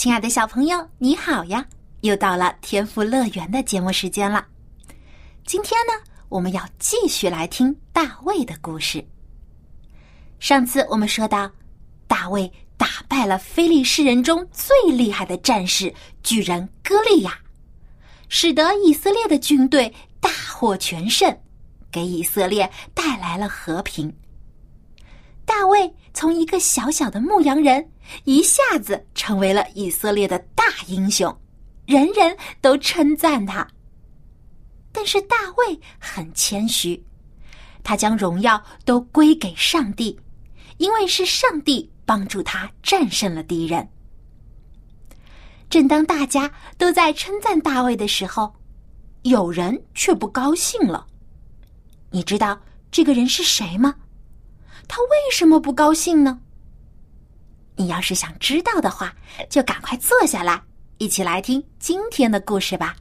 亲爱的小朋友，你好呀！又到了天赋乐园的节目时间了。今天呢，我们要继续来听大卫的故事。上次我们说到，大卫打败了非利士人中最厉害的战士巨人歌利亚，使得以色列的军队大获全胜，给以色列带来了和平。大卫从一个小小的牧羊人，一下子成为了以色列的大英雄，人人都称赞他。但是大卫很谦虚，他将荣耀都归给上帝，因为是上帝帮助他战胜了敌人。正当大家都在称赞大卫的时候，有人却不高兴了。你知道这个人是谁吗？他为什么不高兴呢？你要是想知道的话，就赶快坐下来，一起来听今天的故事吧。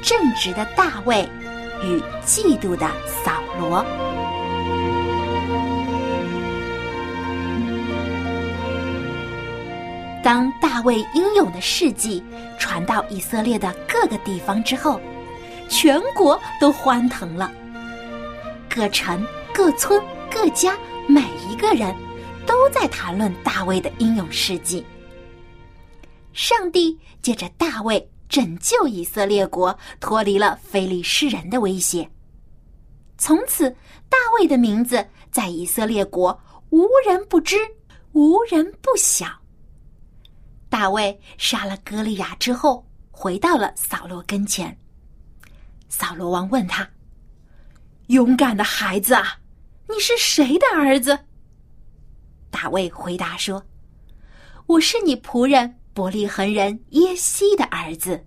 正直的大卫与嫉妒的扫罗。当大卫英勇的事迹传到以色列的各个地方之后，全国都欢腾了，各城、各村、各家，每一个人都在谈论大卫的英勇事迹。上帝借着大卫拯救以色列国，脱离了非利士人的威胁。从此，大卫的名字在以色列国无人不知，无人不晓。大卫杀了歌利亚之后，回到了扫罗跟前。扫罗王问他：“勇敢的孩子啊，你是谁的儿子？”大卫回答说：“我是你仆人伯利恒人耶西的儿子。”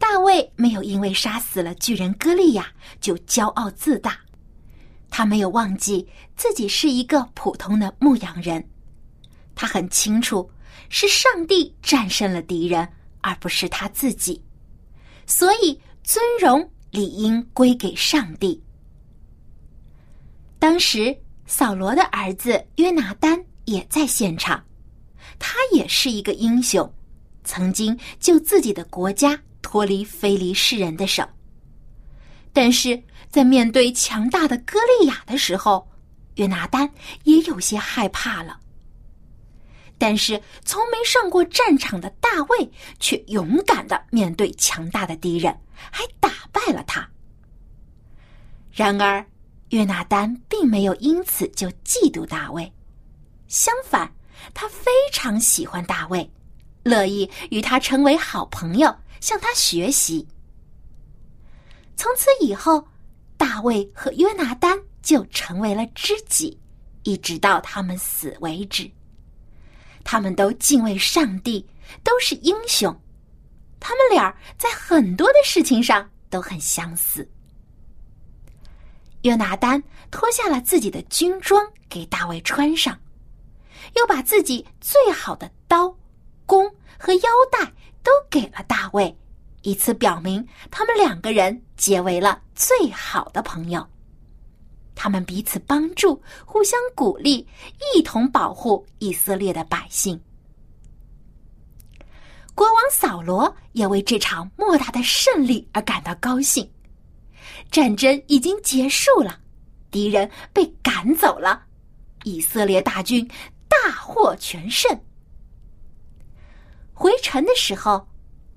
大卫没有因为杀死了巨人歌利亚就骄傲自大，他没有忘记自己是一个普通的牧羊人，他很清楚是上帝战胜了敌人，而不是他自己。所以，尊荣理应归给上帝。当时，扫罗的儿子约拿丹也在现场，他也是一个英雄，曾经救自己的国家脱离非利士人的手。但是在面对强大的歌利亚的时候，约拿丹也有些害怕了。但是，从没上过战场的大卫却勇敢的面对强大的敌人，还打败了他。然而，约拿丹并没有因此就嫉妒大卫，相反，他非常喜欢大卫，乐意与他成为好朋友，向他学习。从此以后，大卫和约拿丹就成为了知己，一直到他们死为止。他们都敬畏上帝，都是英雄。他们俩在很多的事情上都很相似。约拿丹脱下了自己的军装给大卫穿上，又把自己最好的刀、弓和腰带都给了大卫，以此表明他们两个人结为了最好的朋友。他们彼此帮助，互相鼓励，一同保护以色列的百姓。国王扫罗也为这场莫大的胜利而感到高兴。战争已经结束了，敌人被赶走了，以色列大军大获全胜。回城的时候，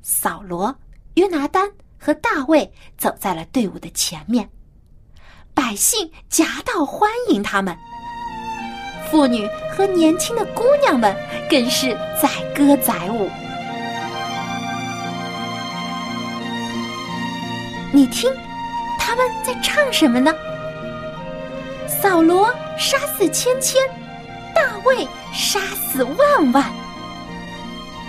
扫罗、约拿丹和大卫走在了队伍的前面。百姓夹道欢迎他们，妇女和年轻的姑娘们更是载歌载舞。你听，他们在唱什么呢？扫罗杀死千千，大卫杀死万万。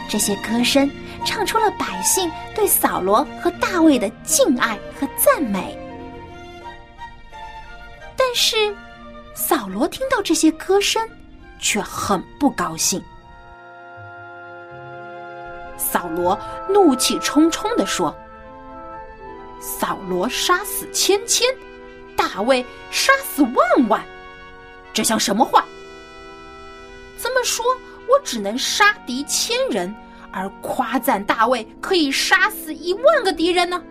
这些歌声唱出了百姓对扫罗和大卫的敬爱和赞美。是，扫罗听到这些歌声，却很不高兴。扫罗怒气冲冲地说：“扫罗杀死千千，大卫杀死万万，这像什么话？这么说，我只能杀敌千人，而夸赞大卫可以杀死一万个敌人呢？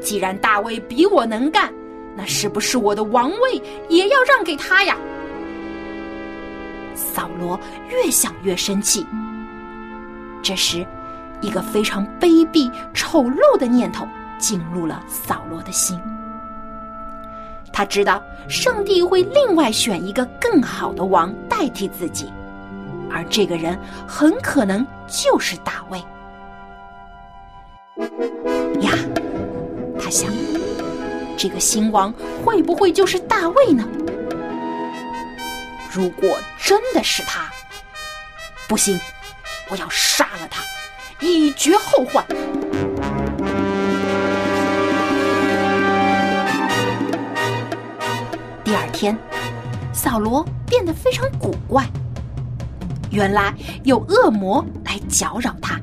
既然大卫比我能干，那是不是我的王位也要让给他呀？”扫罗越想越生气。这时，一个非常卑鄙、丑陋的念头进入了扫罗的心。他知道上帝会另外选一个更好的王代替自己，而这个人很可能就是大卫。呀，他想，这个新王会不会就是大卫呢？如果真的是他，不行。我要杀了他，以绝后患。第二天，扫罗变得非常古怪。原来有恶魔来搅扰他，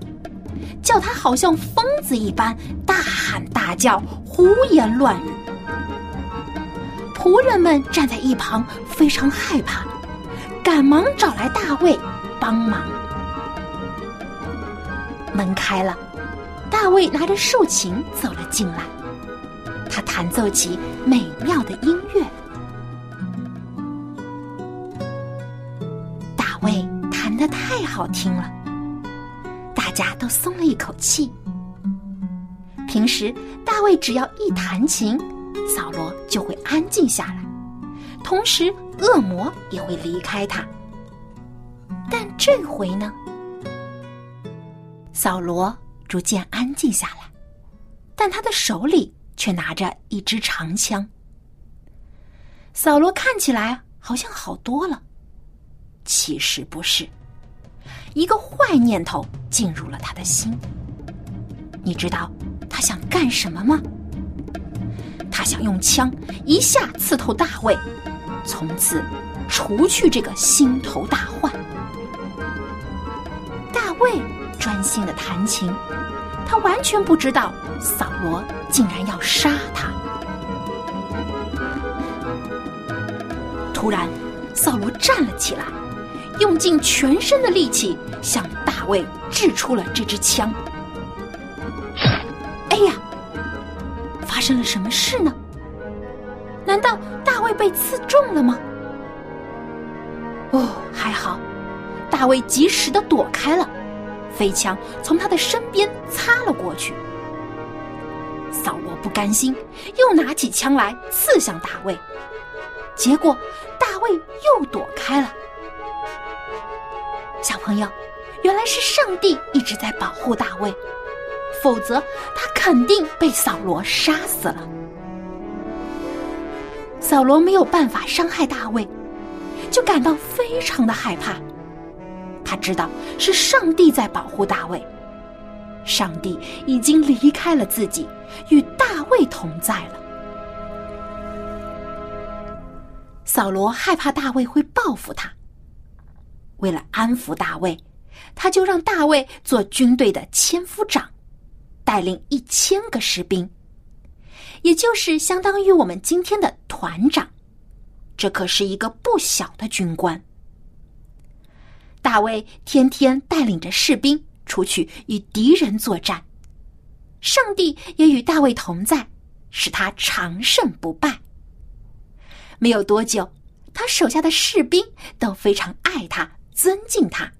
叫他好像疯子一般大喊大叫、胡言乱语。仆人们站在一旁，非常害怕，赶忙找来大卫帮忙。门开了，大卫拿着竖琴走了进来。他弹奏起美妙的音乐。大卫弹得太好听了，大家都松了一口气。平时大卫只要一弹琴，扫罗就会安静下来，同时恶魔也会离开他。但这回呢？扫罗逐渐安静下来，但他的手里却拿着一支长枪。扫罗看起来好像好多了，其实不是。一个坏念头进入了他的心。你知道他想干什么吗？他想用枪一下刺透大卫，从此除去这个心头大患。大卫。专心的弹琴，他完全不知道扫罗竟然要杀他。突然，扫罗站了起来，用尽全身的力气向大卫掷出了这支枪。哎呀，发生了什么事呢？难道大卫被刺中了吗？哦，还好，大卫及时的躲开了。飞枪从他的身边擦了过去，扫罗不甘心，又拿起枪来刺向大卫，结果大卫又躲开了。小朋友，原来是上帝一直在保护大卫，否则他肯定被扫罗杀死了。扫罗没有办法伤害大卫，就感到非常的害怕。他知道是上帝在保护大卫，上帝已经离开了自己，与大卫同在了。扫罗害怕大卫会报复他，为了安抚大卫，他就让大卫做军队的千夫长，带领一千个士兵，也就是相当于我们今天的团长。这可是一个不小的军官。大卫天天带领着士兵出去与敌人作战，上帝也与大卫同在，使他长胜不败。没有多久，他手下的士兵都非常爱他、尊敬他。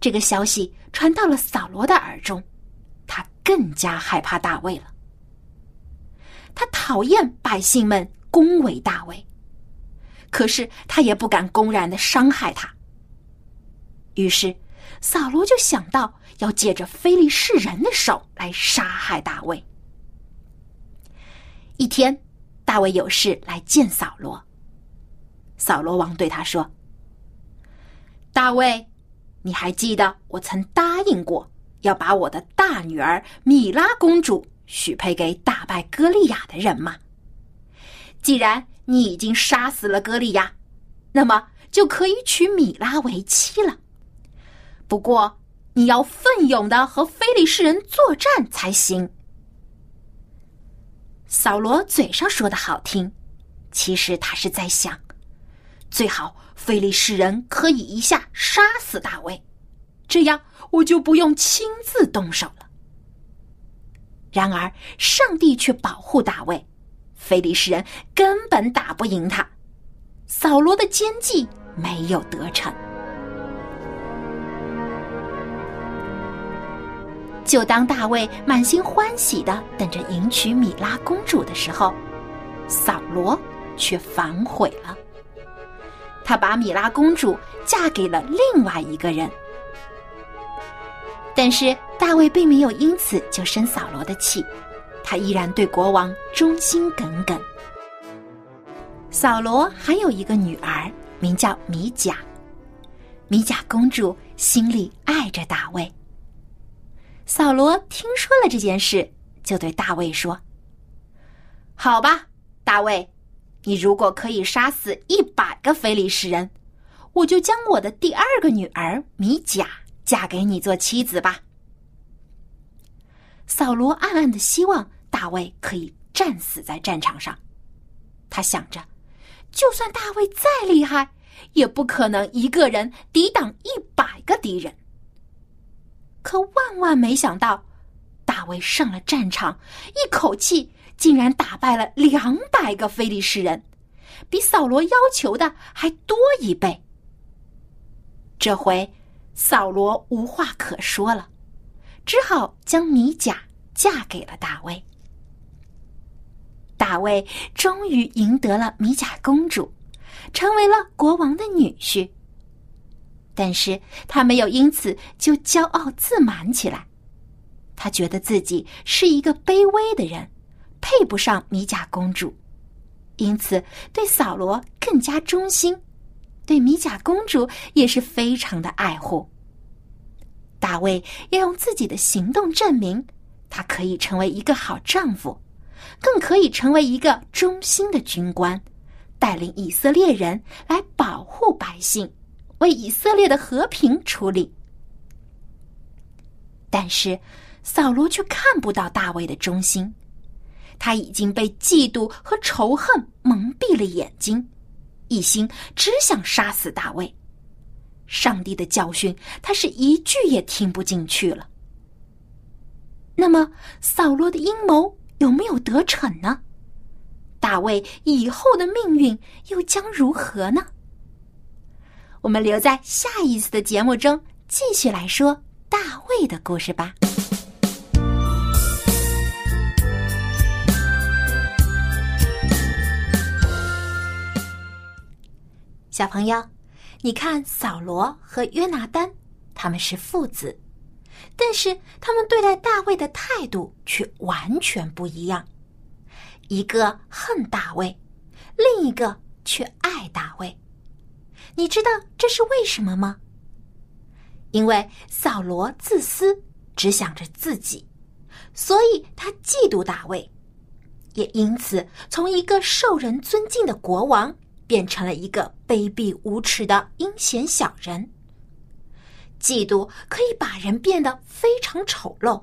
这个消息传到了扫罗的耳中，更加害怕大卫了。他讨厌百姓们恭维大卫，可是他也不敢公然的伤害他。于是，扫罗就想到要借着非利士人的手来杀害大卫。一天，大卫有事来见扫罗。扫罗王对他说：“大卫，你还记得我曾答应过要把我的大女儿米拉公主许配给打败歌利亚的人吗？既然你已经杀死了歌利亚，那么就可以娶米拉为妻了。不过，你要奋勇的和非利士人作战才行。”扫罗嘴上说的好听，其实他是在想，最好非利士人可以一下杀死大卫，这样我就不用亲自动手了。然而上帝却保护大卫，非利士人根本打不赢他，扫罗的奸计没有得逞。就当大卫满心欢喜的等着迎娶米拉公主的时候，扫罗却反悔了。他把米拉公主嫁给了另外一个人。但是大卫并没有因此就生扫罗的气，他依然对国王忠心耿耿。扫罗还有一个女儿，名叫米甲。米甲公主心里爱着大卫。扫罗听说了这件事，就对大卫说：“好吧，大卫，你如果可以杀死一百个非利士人，我就将我的第二个女儿米甲嫁给你做妻子吧。”扫罗暗暗的希望大卫可以战死在战场上，他想着，就算大卫再厉害，也不可能一个人抵挡一百个敌人。可万万没想到，大卫上了战场，一口气竟然打败了两百个非利士人，比扫罗要求的还多一倍。这回扫罗无话可说了，只好将米甲嫁给了大卫。大卫终于赢得了米甲公主，成为了国王的女婿。但是他没有因此就骄傲自满起来，他觉得自己是一个卑微的人，配不上米甲公主，因此对扫罗更加忠心，对米甲公主也是非常的爱护。大卫要用自己的行动证明，他可以成为一个好丈夫，更可以成为一个忠心的军官，带领以色列人来保护百姓。为以色列的和平出力，但是扫罗却看不到大卫的忠心，他已经被嫉妒和仇恨蒙蔽了眼睛，一心只想杀死大卫。上帝的教训，他是一句也听不进去了。那么，扫罗的阴谋有没有得逞呢？大卫以后的命运又将如何呢？我们留在下一次的节目中继续来说大卫的故事吧。小朋友，你看扫罗和约拿丹，他们是父子，但是他们对待大卫的态度却完全不一样。一个恨大卫，另一个却爱大卫。你知道这是为什么吗？因为扫罗自私，只想着自己，所以他嫉妒大卫，也因此从一个受人尊敬的国王变成了一个卑鄙无耻的阴险小人。嫉妒可以把人变得非常丑陋，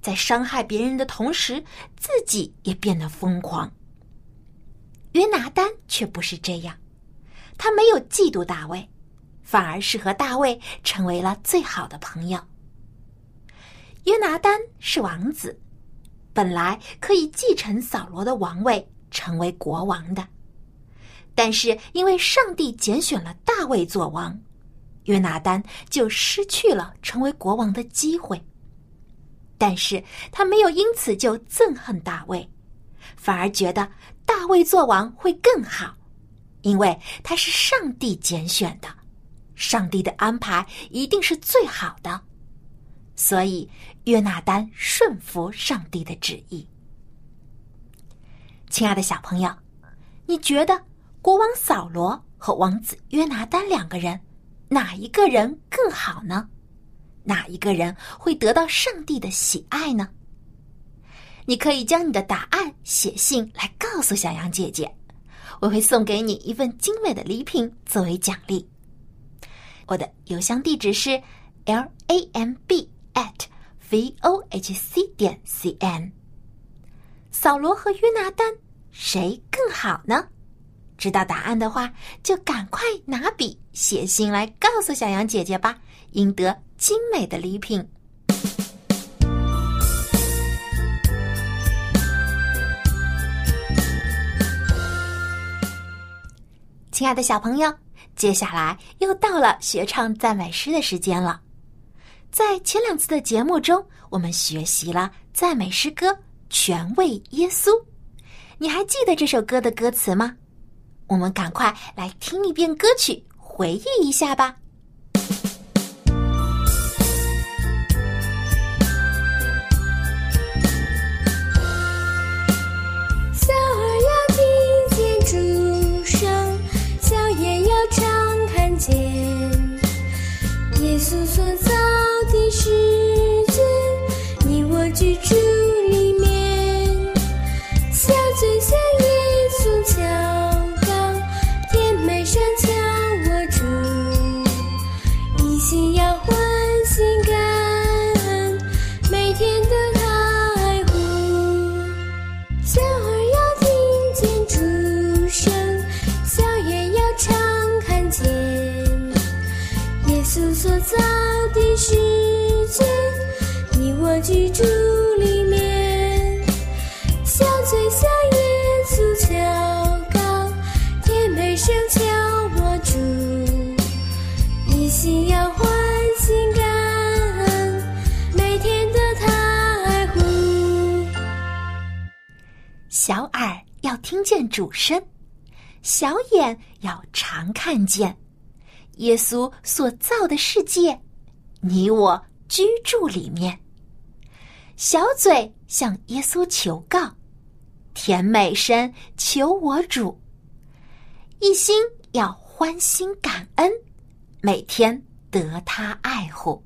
在伤害别人的同时，自己也变得疯狂。约拿丹却不是这样。他没有嫉妒大卫，反而是和大卫成为了最好的朋友。约拿丹是王子，本来可以继承扫罗的王位，成为国王的，但是因为上帝拣选了大卫做王，约拿丹就失去了成为国王的机会。但是他没有因此就憎恨大卫，反而觉得大卫做王会更好。因为他是上帝拣选的，上帝的安排一定是最好的，所以约拿丹顺服上帝的旨意。亲爱的小朋友，你觉得国王扫罗和王子约拿丹两个人，哪一个人更好呢？哪一个人会得到上帝的喜爱呢？你可以将你的答案写信来告诉小羊姐姐，我会送给你一份精美的礼品作为奖励。我的邮箱地址是 l a m b at v o h c 点 c n。扫罗和约拿丹谁更好呢？知道答案的话，就赶快拿笔写信来告诉小羊姐姐吧，赢得精美的礼品。亲爱的小朋友，接下来又到了学唱赞美诗的时间了。在前两次的节目中，我们学习了赞美诗歌《全为耶稣》，你还记得这首歌的歌词吗？我们赶快来听一遍歌曲，回忆一下吧。听见主声，小眼要常看见耶稣所造的世界，你我居住里面。小嘴向耶稣求告，甜美声求我主，一心要欢欣感恩，每天得他爱护。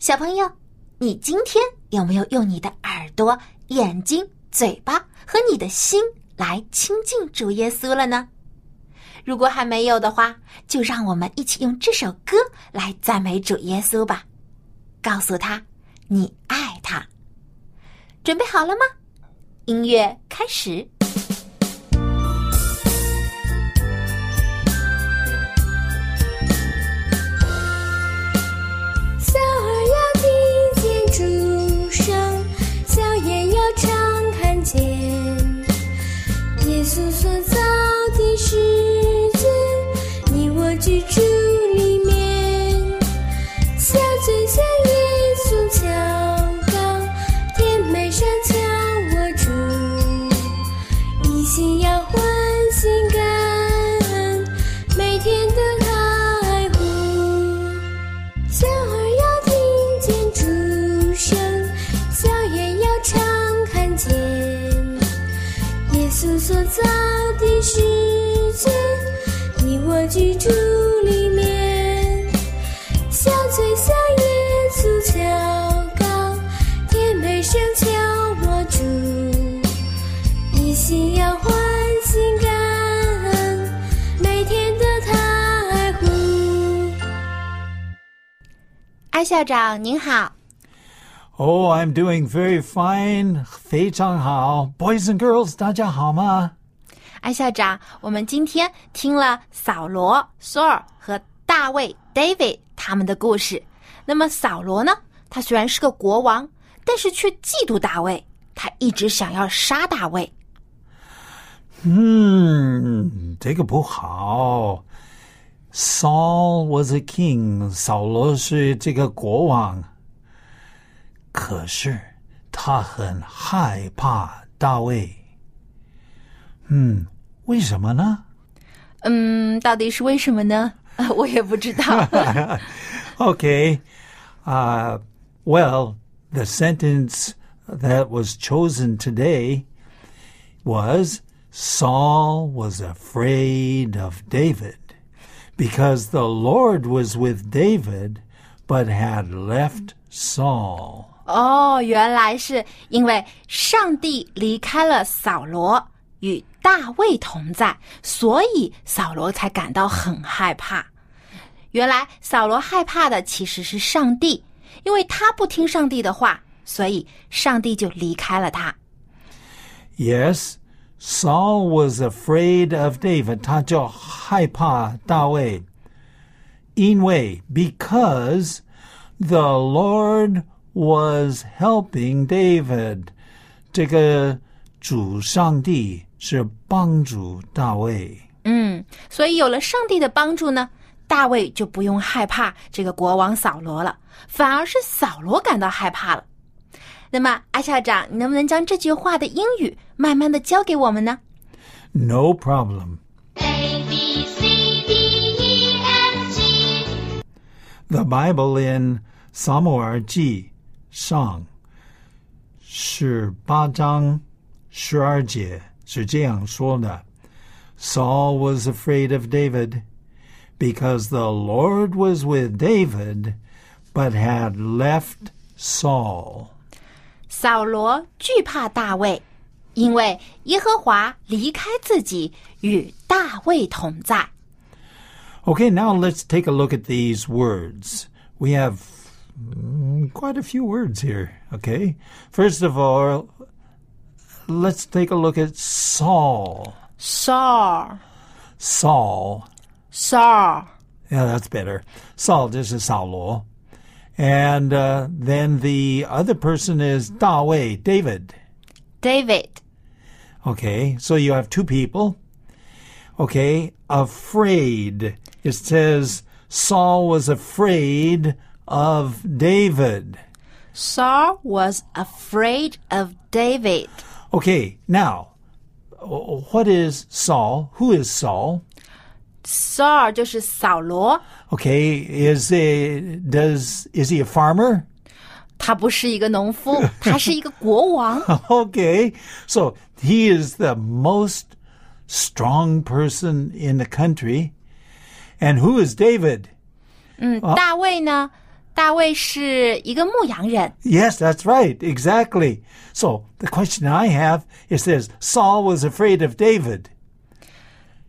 小朋友，你今天有没有用你的耳朵、眼睛、嘴巴和你的心来亲近主耶稣了呢？如果还没有的话，就让我们一起用这首歌来赞美主耶稣吧，告诉他你爱他。准备好了吗？音乐开始。艾校长您好，Oh, I'm doing very fine. 非常好. Boys and girls, 大家好吗？艾校长，我们今天听了扫罗、索尔和大卫 David 他们的故事。那么扫罗呢？他虽然是个国王，但是却嫉妒大卫，他一直想要杀大卫。嗯，这个不好。Saul was a king. 扫罗是这个国王，可是他很害怕大卫。嗯，为什么呢？嗯，到底是为什么呢？我也不知道。 okay. Uh, well, the sentence that was chosen today was Saul was afraid of David Because the Lord was with David but had left Saul. 哦，原来是因为上帝离开了扫罗，与大卫同在，所以扫罗才感到很害怕。原来扫罗害怕的其实是上帝，因为他不听上帝的话，所以上帝就离开了他。Yes, Saul was afraid of David. 他就害怕大卫。因为 because the Lord was helping David. 这个主上帝是帮助大卫。嗯，所以有了上帝的帮助呢，大卫就不用害怕这个国王扫罗了，反而是扫罗感到害怕了。那么，艾校长，你能不能将这句话的英语慢慢的教给我们呢？ No problem. A B C D E F G The Bible in 撒母耳记上十八章十二节是这样说的：Saul was afraid of David because the Lord was with David, but had left Saul. 扫罗惧怕大卫，因为耶和华离开自己，与大卫同在。 Okay, now let's take a look at these words. We have mm, quite a few words here, okay? First of all, let's take a look at Saul. Saul, Saul. Saul, Yeah, that's better. Saul, this is 扫罗. And uh, then the other person is 大卫, David. David, Okay, so you have two people. Okay, afraid. It says Saul was afraid of David. Saul was afraid of David. Okay, now, wh- what is Saul? Who is Saul? Saul 就是扫罗， Okay, is a, does is he a farmer? 他不是一个农夫，他是一个国王。 Okay, so he is the most strong person in the country. And who is David? 嗯，大卫呢？大卫是一个牧羊人。 Yes, that's right. Exactly. So the question I have is this Saul was afraid of David.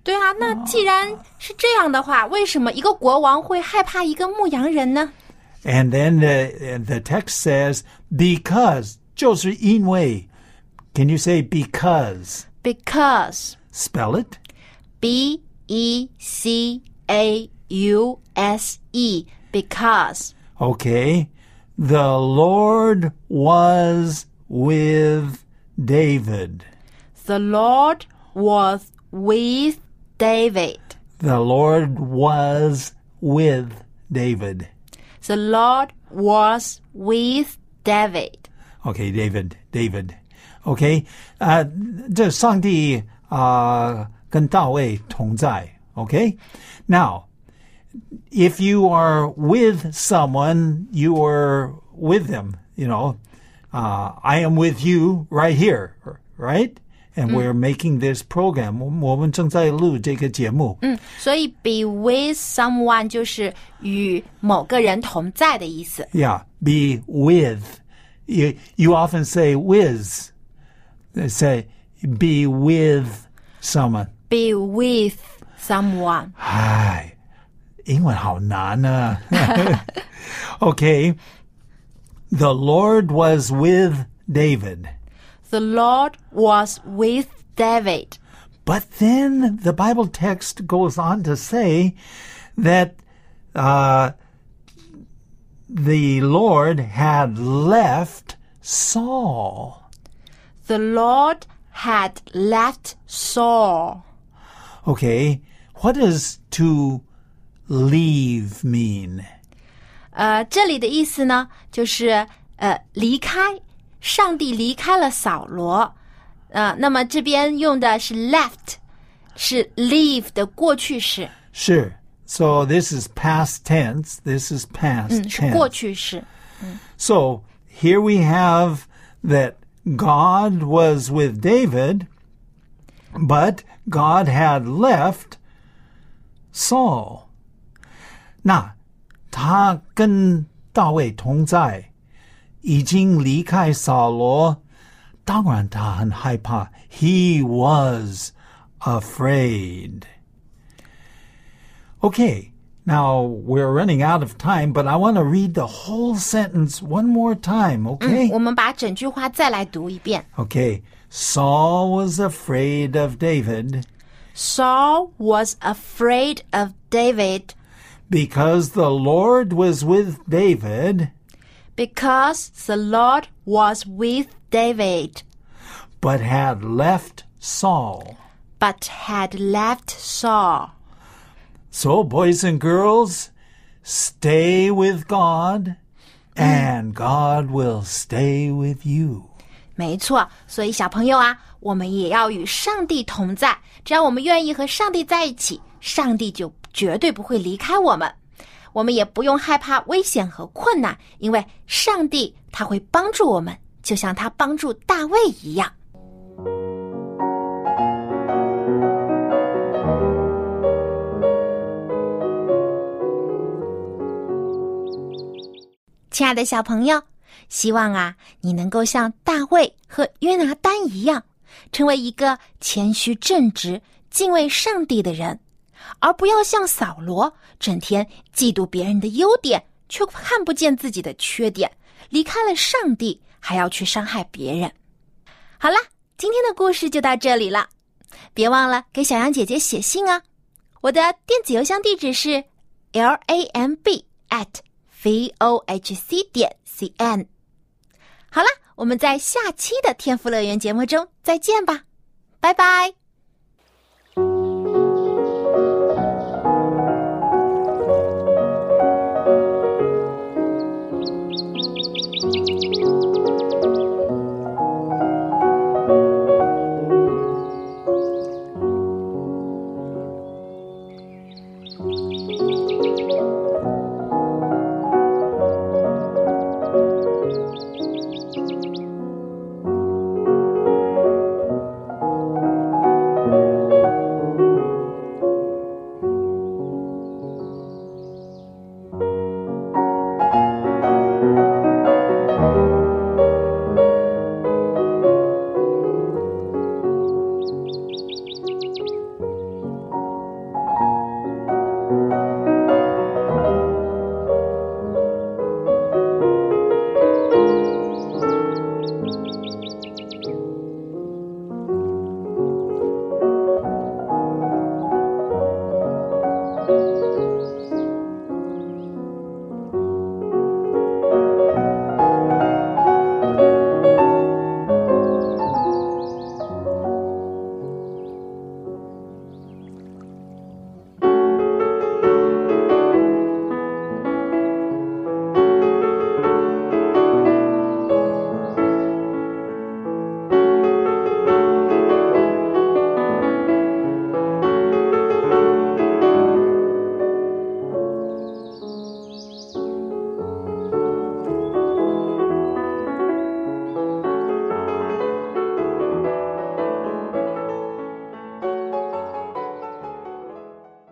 对啊，那既然是这样的话，为什么一个国王会害怕一个牧羊人呢？ And then the, the text says, because. 就是因为. Can you say because? Because Spell it. B E C A U S E because Okay. The Lord was with David. the Lord was with David. The Lord was with David. The Lord was with David. Okay, David, David. Okay, 啊、这上帝啊、跟大卫同在。Okay, now if you are with someone, you are with them. You know, uh, I am with you right here, right? And we're making this program. 我们正在录这个节目。嗯，所以 be with someone 就是与某个人同在的意思。 Yeah, be with. You, you often say with. They say be with someone. Be with someone. 唉，英文好难啊。okay. The Lord was with David. The Lord was with David. But then the Bible text goes on to say that uh, the Lord had left Saul. The Lord had left Saul. Okay, what does to leave mean? 呃，这里的意思呢，就是呃离开， 上帝离开了扫罗。呃，那么这边用的是 left，是 leave 的过去式， Sure. So this is past tense. This is past 嗯，是 tense. 过去式。 So here we have that God was with David, But God had left Saul. 那他跟大卫同在， 已经离开扫罗，当然他很害怕。He was afraid. Okay, now we're running out of time, but I want to read the whole sentence one more time, 嗯， okay? 我们把整句话再来读一遍。 Okay, Saul was afraid of David Saul was afraid of David because the Lord was with David, because the Lord was with David, but had left Saul. but had left Saul. So, boys and girls, stay with God, and God will stay with you. 没错，所以小朋友啊，我们也要与上帝同在。只要我们愿意和上帝在一起，上帝就绝对不会离开我们。 我们也不用害怕危险和困难，因为上帝他会帮助我们，就像他帮助大卫一样。亲爱的小朋友，希望啊，你能够像大卫和约拿丹一样，成为一个谦虚正直、敬畏上帝的人，而不要像扫罗，整天嫉妒别人的优点，却看不见自己的缺点，离开了上帝，还要去伤害别人。好啦，今天的故事就到这里了，别忘了给小羊姐姐写信啊！我的电子邮箱地址是 l a m b at v o h c 点 c n。好了，我们在下期的天赋乐园节目中再见吧，拜拜。